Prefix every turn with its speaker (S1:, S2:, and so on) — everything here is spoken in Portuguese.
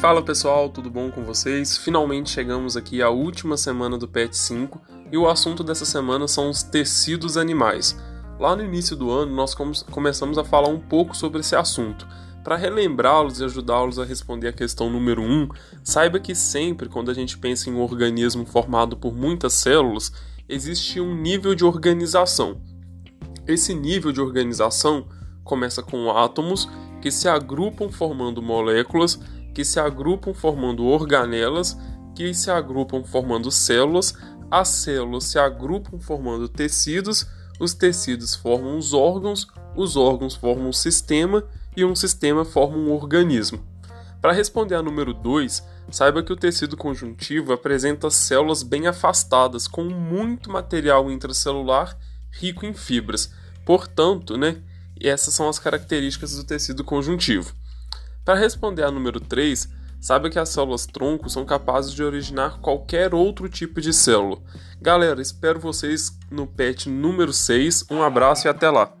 S1: Fala pessoal, tudo bom com vocês? Finalmente chegamos aqui à última semana do PET 5 e o assunto dessa semana são os tecidos animais. Lá no início do ano nós começamos a falar um pouco sobre esse assunto. Para relembrá-los e ajudá-los a responder a questão número 1, um, saiba que sempre quando a gente pensa em um organismo formado por muitas células, existe um nível de organização. Esse nível de organização começa com átomos que se agrupam formando moléculas que se agrupam formando organelas, que se agrupam formando células, as células se agrupam formando tecidos, os tecidos formam os órgãos, os órgãos formam um sistema e um sistema forma um organismo. Para responder a número 2, saiba que o tecido conjuntivo apresenta células bem afastadas, com muito material intracelular rico em fibras. Portanto, né, essas são as características do tecido conjuntivo. Para responder a número 3, saiba que as células tronco são capazes de originar qualquer outro tipo de célula. Galera, espero vocês no PET número 6. Um abraço e até lá!